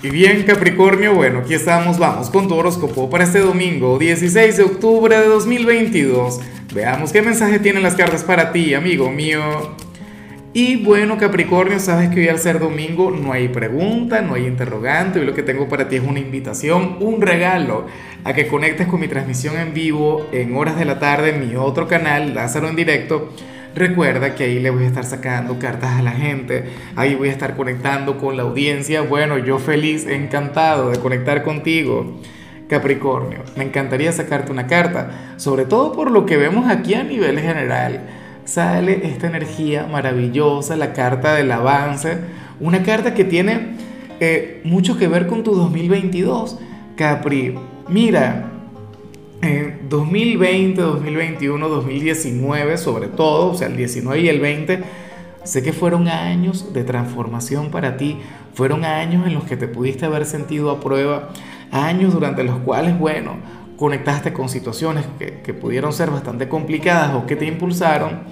Y bien Capricornio, bueno, aquí estamos, vamos con tu horóscopo para este domingo 16 de octubre de 2022. Veamos qué mensaje tienen las cartas para ti, amigo mío. Y bueno Capricornio, sabes que hoy al ser domingo no hay pregunta, no hay interrogante, hoy lo que tengo para ti es una invitación, un regalo a que conectes con mi transmisión en vivo en horas de la tarde en mi otro canal, Lázaro en directo Recuerda que ahí le voy a estar sacando cartas a la gente, ahí voy a estar conectando con la audiencia. Bueno, yo feliz, encantado de conectar contigo. Capricornio, me encantaría sacarte una carta, sobre todo por lo que vemos aquí a nivel general. Sale esta energía maravillosa, la carta del avance, una carta que tiene eh, mucho que ver con tu 2022. Capri, mira, 2020, 2021, 2019 sobre todo, o sea, el 19 y el 20, sé que fueron años de transformación para ti, fueron años en los que te pudiste haber sentido a prueba, años durante los cuales, bueno, conectaste con situaciones que, que pudieron ser bastante complicadas o que te impulsaron,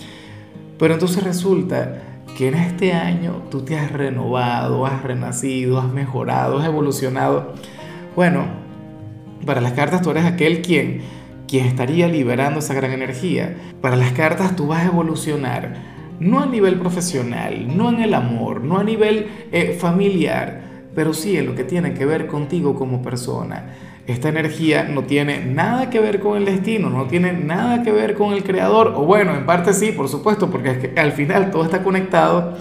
pero entonces resulta que en este año tú te has renovado, has renacido, has mejorado, has evolucionado. Bueno, para las cartas tú eres aquel quien, quien estaría liberando esa gran energía. Para las cartas tú vas a evolucionar, no a nivel profesional, no en el amor, no a nivel eh, familiar, pero sí en lo que tiene que ver contigo como persona. Esta energía no tiene nada que ver con el destino, no tiene nada que ver con el creador, o bueno, en parte sí, por supuesto, porque es que al final todo está conectado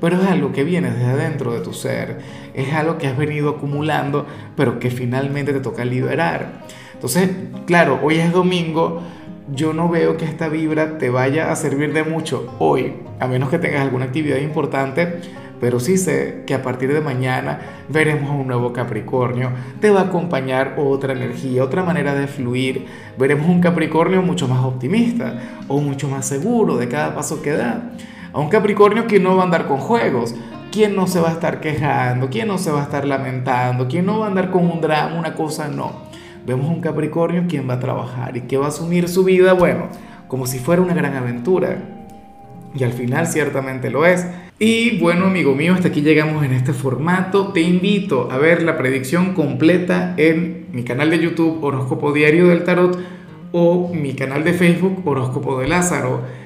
pero es algo que viene desde adentro de tu ser, es algo que has venido acumulando, pero que finalmente te toca liberar. Entonces, claro, hoy es domingo, yo no veo que esta vibra te vaya a servir de mucho hoy, a menos que tengas alguna actividad importante, pero sí sé que a partir de mañana veremos un nuevo Capricornio, te va a acompañar otra energía, otra manera de fluir, veremos un Capricornio mucho más optimista o mucho más seguro de cada paso que da. A un Capricornio que no va a andar con juegos, quien no se va a estar quejando, quien no se va a estar lamentando, quien no va a andar con un drama, una cosa, no. Vemos un Capricornio quien va a trabajar y que va a asumir su vida, bueno, como si fuera una gran aventura. Y al final ciertamente lo es. Y bueno, amigo mío, hasta aquí llegamos en este formato. Te invito a ver la predicción completa en mi canal de YouTube Horóscopo Diario del Tarot o mi canal de Facebook Horóscopo de Lázaro.